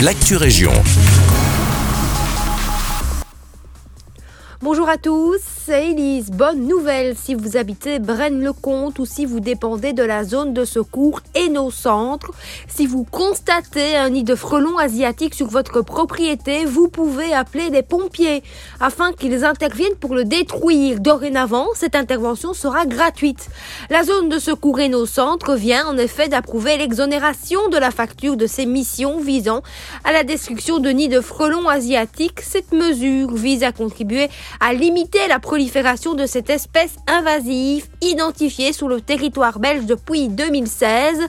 l'actu région. Bonjour à tous, c'est Elise. Bonne nouvelle si vous habitez Braine-le-Comte ou si vous dépendez de la zone de secours et nos centres. Si vous constatez un nid de frelons asiatiques sur votre propriété, vous pouvez appeler les pompiers afin qu'ils interviennent pour le détruire. Dorénavant, cette intervention sera gratuite. La zone de secours et nos centres vient en effet d'approuver l'exonération de la facture de ses missions visant à la destruction de nids de frelons asiatiques. Cette mesure vise à contribuer à limiter la prolifération de cette espèce invasive identifiée sur le territoire belge depuis 2016.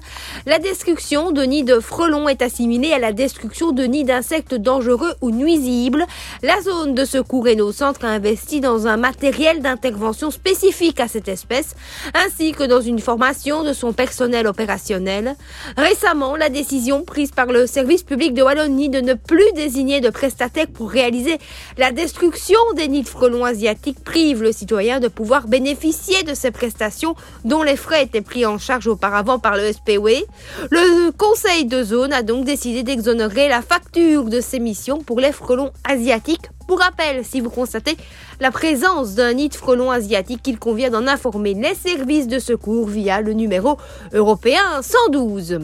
La destruction de nids de frelons est assimilée à la destruction de nids d'insectes dangereux ou nuisibles. La zone de secours et nos centres a investi dans un matériel d'intervention spécifique à cette espèce, ainsi que dans une formation de son personnel opérationnel. Récemment, la décision prise par le service public de Wallonie de ne plus désigner de prestataire pour réaliser la destruction des nids frelons asiatiques prive le citoyen de pouvoir bénéficier de ces prestations dont les frais étaient pris en charge auparavant par le SPW. Le conseil de zone a donc décidé d'exonérer la facture de ces missions pour les frelons asiatiques. Pour rappel, si vous constatez la présence d'un nid de frelons asiatique, il convient d'en informer les services de secours via le numéro européen 112.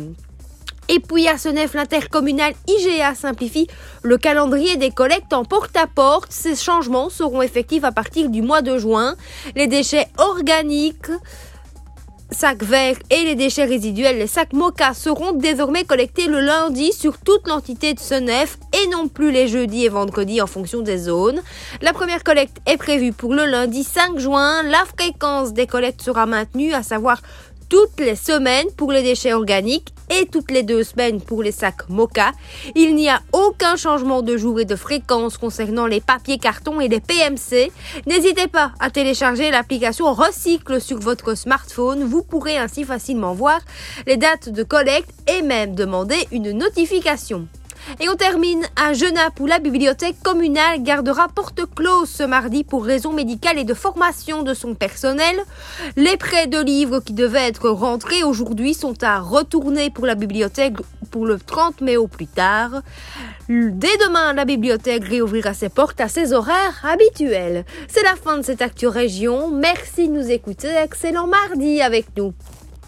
Et puis à Senef, l'intercommunal IGA simplifie le calendrier des collectes en porte-à-porte. Ces changements seront effectifs à partir du mois de juin. Les déchets organiques sacs verts et les déchets résiduels, les sacs moca, seront désormais collectés le lundi sur toute l'entité de Senef et non plus les jeudis et vendredis en fonction des zones. La première collecte est prévue pour le lundi 5 juin. La fréquence des collectes sera maintenue, à savoir toutes les semaines pour les déchets organiques et toutes les deux semaines pour les sacs Moka. Il n'y a aucun changement de jour et de fréquence concernant les papiers cartons et les PMC. N'hésitez pas à télécharger l'application Recycle sur votre smartphone. Vous pourrez ainsi facilement voir les dates de collecte et même demander une notification. Et on termine à Genappe où la bibliothèque communale gardera porte close ce mardi pour raisons médicales et de formation de son personnel. Les prêts de livres qui devaient être rentrés aujourd'hui sont à retourner pour la bibliothèque pour le 30 mai au plus tard. Dès demain, la bibliothèque réouvrira ses portes à ses horaires habituels. C'est la fin de cette Actu Région. Merci de nous écouter. Excellent mardi avec nous.